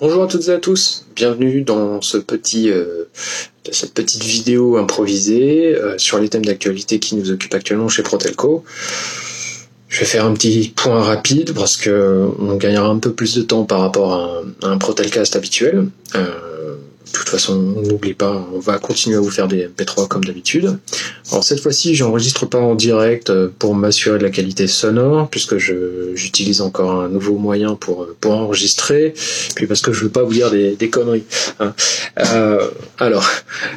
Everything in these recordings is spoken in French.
Bonjour à toutes et à tous, bienvenue dans ce petit, euh, cette petite vidéo improvisée euh, sur les thèmes d'actualité qui nous occupent actuellement chez Protelco. Je vais faire un petit point rapide parce que on gagnera un peu plus de temps par rapport à un, Protelcast habituel. Euh, de toute façon, n'oublie pas, on va continuer à vous faire des MP3 comme d'habitude. Alors cette fois-ci, j'enregistre pas en direct euh, pour m'assurer de la qualité sonore, puisque j'utilise encore un nouveau moyen pour, pour enregistrer, puis parce que je veux pas vous dire des, des conneries. hein. Euh, alors,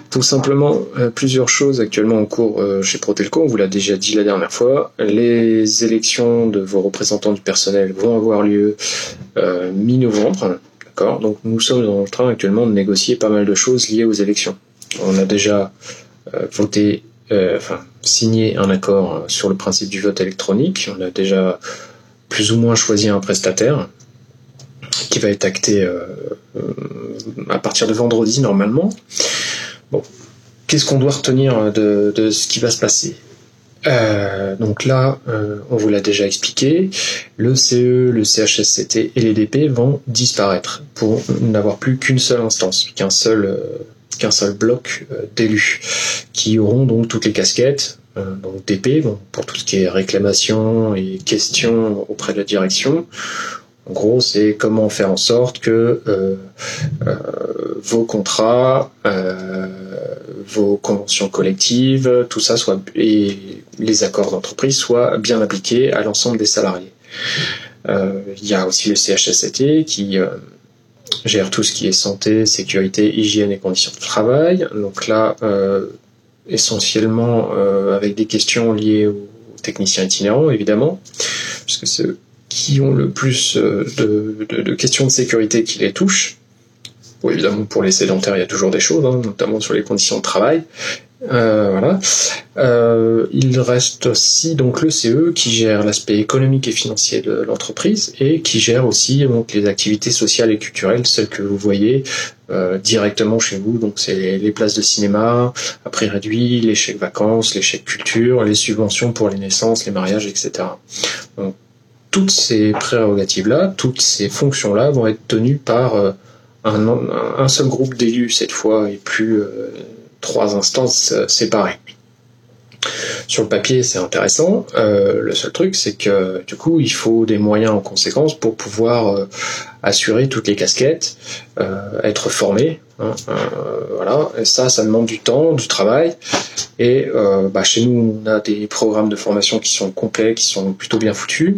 tout simplement, euh, plusieurs choses actuellement en cours euh, chez Protelco, on vous l'a déjà dit la dernière fois. Les élections de vos représentants du personnel vont avoir lieu euh, mi-novembre. Donc nous sommes en train actuellement de négocier pas mal de choses liées aux élections. On a déjà euh, voté, euh, enfin signé un accord euh, sur le principe du vote électronique. On a déjà plus ou moins choisi un prestataire qui va être acté à partir de vendredi normalement. Bon, qu'est-ce qu'on doit retenir de, de ce qui va se passer? Euh, donc là, euh, on vous l'a déjà expliqué, le CE, le CHSCT et les DP vont disparaître pour n'avoir plus qu'une seule instance, qu'un seul, euh, qu'un seul bloc euh, d'élus, qui auront donc toutes les casquettes, euh, donc DP, bon, pour tout ce qui est réclamation et questions auprès de la direction. En gros, c'est comment faire en sorte que vos contrats, vos conventions collectives, tout ça soit et les accords d'entreprise soient bien appliqués à l'ensemble des salariés. Euh, Il y a aussi le CHSCT qui euh, gère tout ce qui est santé, sécurité, hygiène et conditions de travail. Donc là, euh, essentiellement avec des questions liées aux techniciens itinérants, évidemment, puisque c'est eux qui ont le plus de questions de sécurité qui les touchent. Bon, évidemment, pour les sédentaires, il y a toujours des choses, hein, notamment sur les conditions de travail. Euh, voilà. Euh, il reste aussi donc le CE qui gère l'aspect économique et financier de l'entreprise et qui gère aussi donc les activités sociales et culturelles, celles que vous voyez euh, directement chez vous. Donc c'est les, les places de cinéma à prix réduit, les chèques vacances, les chèques culture, les subventions pour les naissances, les mariages, etc. Donc toutes ces prérogatives-là, toutes ces fonctions-là vont être tenues par euh, un, un seul groupe d'élus cette fois et plus euh, trois instances euh, séparées. Sur le papier, c'est intéressant. Euh, le seul truc, c'est que du coup, il faut des moyens en conséquence pour pouvoir euh, assurer toutes les casquettes, euh, être formé. hein, voilà. Et ça, ça demande du temps, du travail. Et bah, chez nous, on a des programmes de formation qui sont complets, qui sont plutôt bien foutus.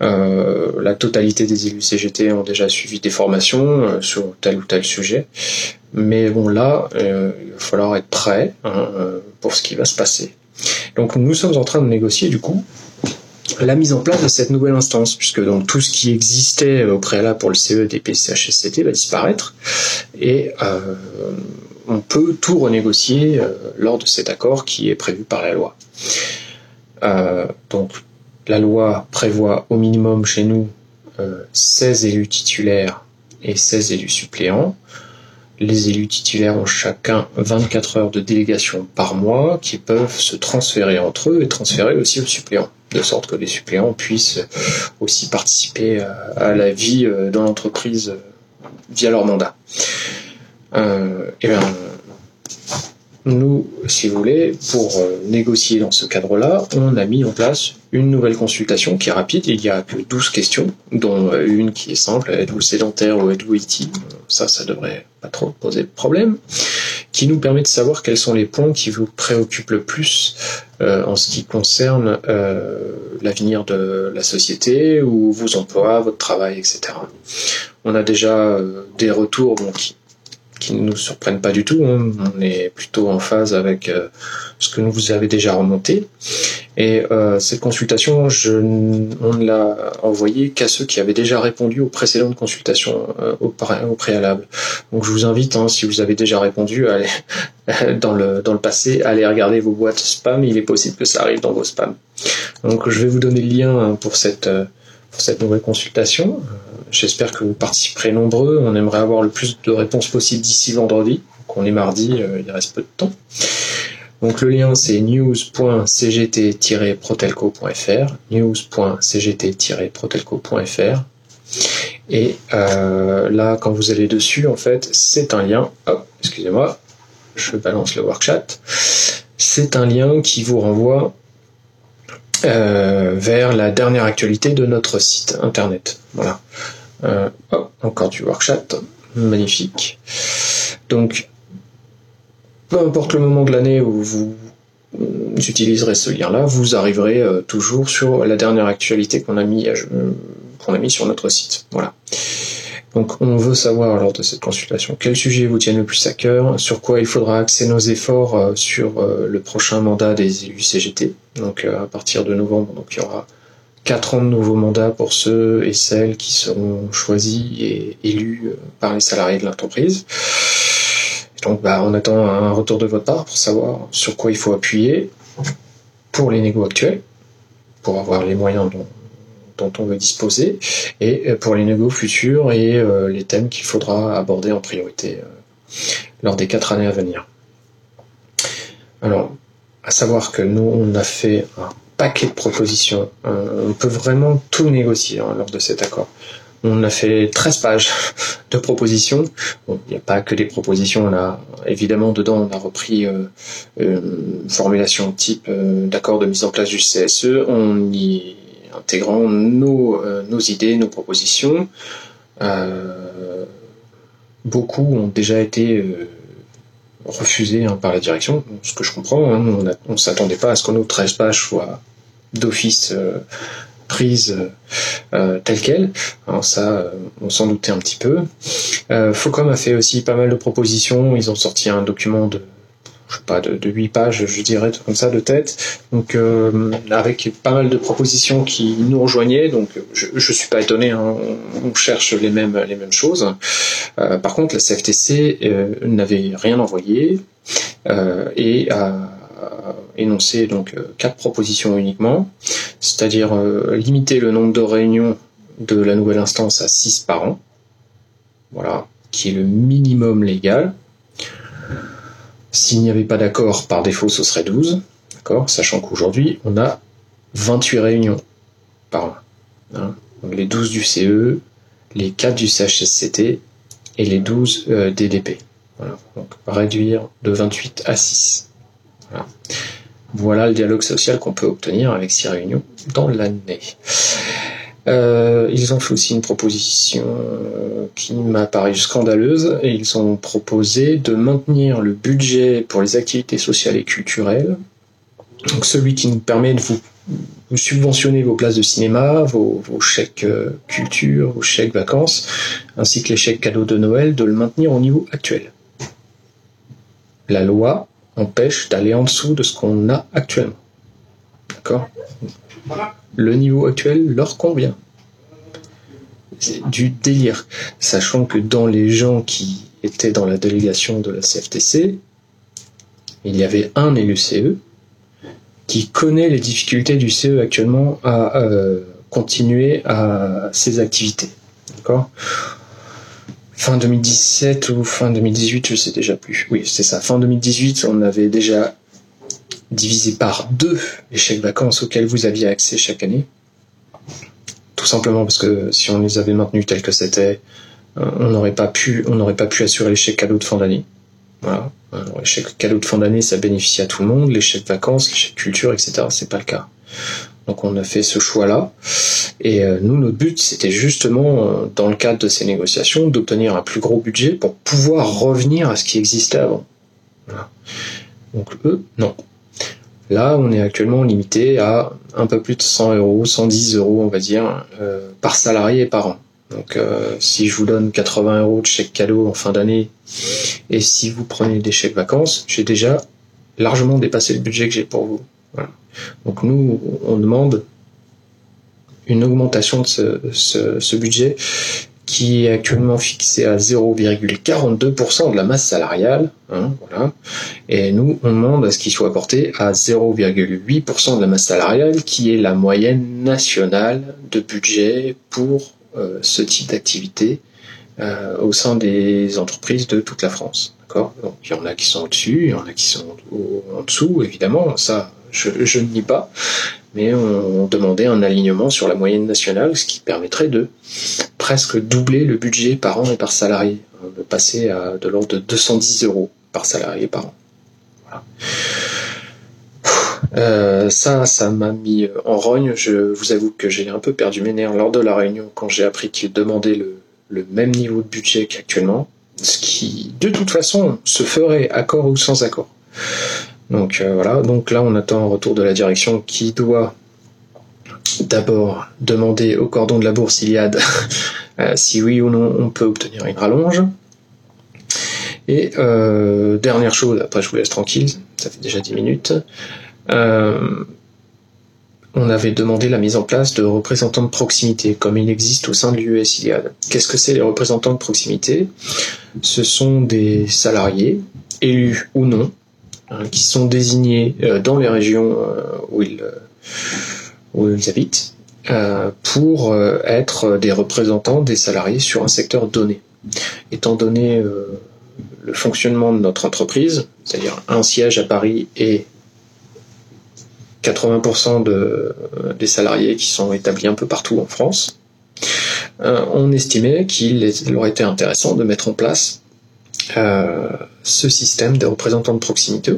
La totalité des élus CGT ont déjà suivi des formations sur tel ou tel sujet. Mais bon, là, il va falloir être prêt hein, pour ce qui va se passer. Donc nous sommes en train de négocier du coup la mise en place de cette nouvelle instance, puisque donc tout ce qui existait au préalable pour le CE, DP, CHSCT va disparaître, et euh, on peut tout renégocier euh, lors de cet accord qui est prévu par la loi. Euh, donc la loi prévoit au minimum chez nous euh, 16 élus titulaires et 16 élus suppléants. Les élus titulaires ont chacun 24 heures de délégation par mois qui peuvent se transférer entre eux et transférer aussi aux suppléants, de sorte que les suppléants puissent aussi participer à, à la vie euh, dans l'entreprise euh, via leur mandat. Euh, bien, nous, si vous voulez, pour euh, négocier dans ce cadre-là, on a mis en place une nouvelle consultation qui est rapide. Il n'y a que 12 questions, dont euh, une qui est simple, êtes-vous sédentaire ou êtes-vous IT Ça, ça devrait pas trop poser de problème. Qui nous permet de savoir quels sont les points qui vous préoccupent le plus euh, en ce qui concerne euh, l'avenir de la société ou vos emplois, votre travail, etc. On a déjà euh, des retours bon, qui ne nous surprennent pas du tout. hein. On est plutôt en phase avec euh, ce que nous vous avez déjà remonté. Et euh, cette consultation, je, on ne l'a envoyée qu'à ceux qui avaient déjà répondu aux précédentes consultations euh, au, pré- au préalable. Donc je vous invite, hein, si vous avez déjà répondu à dans, le, dans le passé, à aller regarder vos boîtes spam. Il est possible que ça arrive dans vos spams. Donc je vais vous donner le lien hein, pour cette, euh, pour cette nouvelle consultation. Euh, J'espère que vous participerez nombreux. On aimerait avoir le plus de réponses possible d'ici vendredi. Donc on est mardi, euh, il reste peu de temps. Donc le lien c'est news.cgt-protelco.fr news.cgt-protelco.fr Et là, quand vous allez dessus, en fait, c'est un lien. Hop, excusez-moi, je balance le workchat. C'est un lien qui vous renvoie vers la dernière actualité de notre site internet. Voilà. encore du workchat. Magnifique. Donc, peu importe le moment de l'année où vous utiliserez ce lien-là, vous arriverez euh, toujours sur la dernière actualité qu'on a mis euh, sur notre site. Voilà. Donc on veut savoir lors de cette consultation quel sujet vous tiennent le plus à cœur, sur quoi il faudra axer nos efforts euh, sur le prochain mandat des élus CGT. Donc à partir de novembre, donc il y aura quatre ans de nouveaux mandats pour ceux et celles qui seront choisis et élus par les salariés de l'entreprise. Donc bah, on attend un retour de votre part pour savoir sur quoi il faut appuyer pour les négos actuels, pour avoir les moyens dont, on veut disposer, et pour les négos futurs et euh, les thèmes qu'il faudra aborder en priorité euh, lors des quatre années à venir. Alors, à savoir que nous, on a fait un paquet de propositions. Euh, on peut vraiment tout négocier hein, lors de cet accord. On a fait 13 pages de propositions. il n'y a pas que des propositions. On a évidemment dedans, on a repris euh, une formulation type euh, d'accord de mise en place du CSE, en y intégrant nos, euh, nos idées, nos propositions. beaucoup ont déjà été refusés hein, par la direction, ce que je comprends. Hein. on ne s'attendait pas à ce que nos 13 pages soient d'office euh, telle qu'elle. Alors ça, euh, on s'en doutait un petit peu. Euh, Focom a fait aussi pas mal de propositions. Ils ont sorti un document de je sais pas, de, de 8 pages, je dirais, comme ça, de tête. Donc, euh, avec pas mal de propositions qui nous rejoignaient. Donc, je, je suis pas étonné, hein, on, cherche les mêmes, les mêmes choses. Euh, par contre, la CFTC euh, n'avait rien envoyé et a énoncé donc quatre propositions uniquement c'est-à-dire limiter le nombre de réunions de la nouvelle instance à 6 par an, voilà, qui est le minimum légal. S'il n'y avait pas d'accord, par défaut, ce serait 12, d'accord, sachant qu'aujourd'hui, on a 28 réunions par an. Hein. les 12 du CE, les 4 du CHSCT et les 12 euh, DDP. Donc réduire de 28 à 6. Voilà. Voilà le dialogue social qu'on peut obtenir avec six réunions dans l'année. Euh, ils ont fait aussi une proposition qui m'a paru scandaleuse et ils ont proposé de maintenir le budget pour les activités sociales et culturelles, donc celui qui nous permet de vous, subventionner vos places de cinéma, vos, vos chèques euh, culture, vos chèques vacances, ainsi que les chèques cadeaux de Noël, de le maintenir au niveau actuel. La loi empêche d'aller en dessous de ce qu'on a actuellement. D'accord Le niveau actuel leur convient. C'est du délire. Sachant que dans les gens qui étaient dans la délégation de la CFTC, il y avait un élu CE qui connaît les difficultés du CE actuellement à euh, continuer à ses activités. D'accord fin 2017 ou fin 2018, je sais déjà plus. Oui, c'est ça. Fin 2018, on avait déjà divisé par deux les chèques vacances auxquels vous aviez accès chaque année. Tout simplement parce que si on les avait maintenus tels que c'était, euh, on n'aurait pas pu, assurer les chèques cadeaux de fin d'année. Voilà. les chèques cadeaux de fin d'année, ça bénéficie à tout le monde. Les chèques vacances, les chèques culture, etc. C'est pas le cas. Donc on a fait ce choix-là. Et euh, nous, notre but, c'était justement, euh, dans le cadre de ces négociations, d'obtenir un plus gros budget pour pouvoir revenir à ce qui existait avant. Donc eux, non. Là, on est actuellement limité à un peu plus de 100 euros, 110 euros, on va dire, euh, par salarié et par an. Donc si je vous donne 80 euros de chèque cadeau en fin d'année, et si vous prenez des chèques vacances, j'ai déjà largement dépassé le budget que j'ai pour vous. Donc nous, on demande une augmentation de ce, budget qui est actuellement fixé à 0,42% de la masse salariale. Hein, voilà. Et nous, on demande à ce qu'il soit porté à 0,8% de la masse salariale, qui est la moyenne nationale de budget pour euh, ce type d'activité euh, au sein des entreprises de toute la France. Donc il y en a qui sont au-dessus, il y en a qui sont en dessous, évidemment. Ça, je, ne nie pas, mais on, demandait un alignement sur la moyenne nationale, ce qui permettrait de presque doubler le budget par an et par salarié, hein, de passer à de l'ordre de 210 euros par salarié par an. Euh, ça, ça m'a mis en rogne. Je vous avoue que j'ai un peu perdu mes nerfs lors de la réunion quand j'ai appris qu'ils demandaient le, le même niveau de budget qu'actuellement, ce qui, de toute façon, se ferait accord ou sans accord. Donc euh, voilà, donc là on attend un retour de la direction qui doit d'abord demander au cordon de la bourse Iliade euh, si oui ou non on peut obtenir une rallonge. Et euh, dernière chose, après je vous laisse tranquille, ça fait déjà 10 minutes, on avait demandé la mise en place de représentants de proximité, comme il existe au sein de l'US Iliade. Qu'est-ce que c'est les représentants de proximité? Ce sont des salariés, élus ou non, hein, qui sont désignés euh, dans les régions euh, où, ils, euh, où ils habitent pour être des représentants des salariés sur un secteur donné. Étant donné le fonctionnement de notre entreprise, c'est-à-dire un siège à Paris et 80% de, des salariés qui sont établis un peu partout en France, euh, on estimait qu'il aurait été intéressant de mettre en place euh, ce système des représentants de proximité,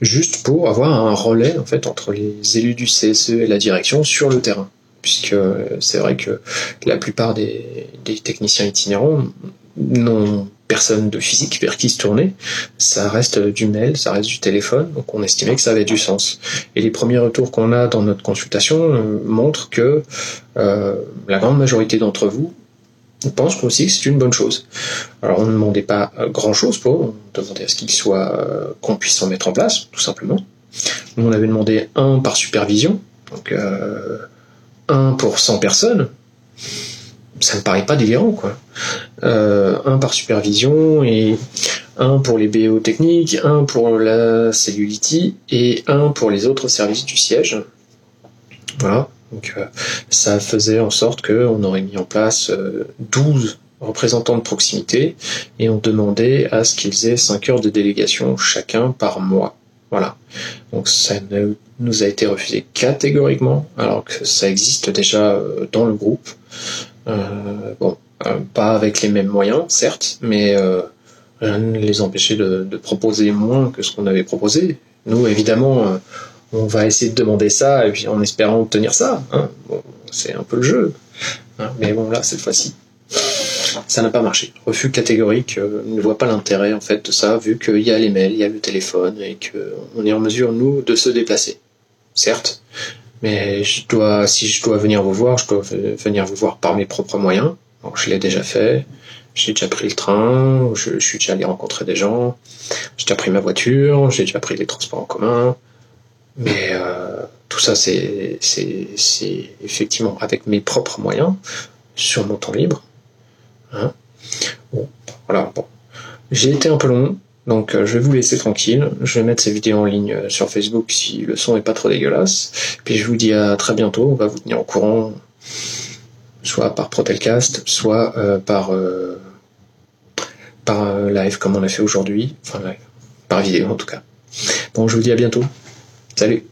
juste pour avoir un relais en fait entre les élus du CSE et la direction sur le terrain, puisque c'est vrai que la plupart des, des techniciens itinérants n'ont personne de physique vers qui se tourner, ça reste du mail, ça reste du téléphone, donc on estimait que ça avait du sens. Et les premiers retours qu'on a dans notre consultation euh, montrent que euh, la grande majorité d'entre vous pensent aussi que c'est une bonne chose. Alors on ne demandait pas euh, grand chose pour, on demandait à ce qu'il soit qu'on puisse en mettre en place, tout simplement. On avait demandé un par supervision, donc un pour 100 personnes ça me paraît pas délirant quoi. Euh, un par supervision et un pour les BO techniques, un pour la Cellulity et un pour les autres services du siège. Voilà. Donc euh, ça faisait en sorte qu'on aurait mis en place 12 euh, représentants de proximité et on demandait à ce qu'ils aient 5 heures de délégation chacun par mois. Voilà. Donc ça nous a été refusé catégoriquement alors que ça existe déjà dans le groupe. Euh, bon, euh, pas avec les mêmes moyens, certes, mais euh, rien ne les empêchait de, proposer moins que ce qu'on avait proposé. Nous, évidemment, on va essayer de demander ça, et puis en espérant obtenir ça. Hein. c'est un peu le jeu. Hein. mais bon, là, cette fois-ci, ça n'a pas marché. Refus catégorique, ne voit pas l'intérêt en fait de ça, vu qu'il y a les mails, il y a le téléphone, et qu'on est en mesure, nous, de se déplacer. Certes, mais je dois, si je dois venir vous voir, je dois venir vous voir par mes propres moyens. je l'ai déjà fait. J'ai déjà pris le train, je, suis déjà allé rencontrer des gens, j'ai déjà pris ma voiture, j'ai déjà pris les transports en commun. Mais euh, tout ça, c'est, effectivement avec mes propres moyens, sur mon temps libre. Hein bon, voilà, bon. J'ai été un peu long, donc euh, je vais vous laisser tranquille, je vais mettre ces vidéos en ligne euh, sur Facebook si le son est pas trop dégueulasse. Puis je vous dis à très bientôt, on va vous tenir au courant, soit par Protelcast, soit euh, par, par live comme on a fait aujourd'hui, enfin live, par vidéo en tout cas. Bon, je vous dis à bientôt. Salut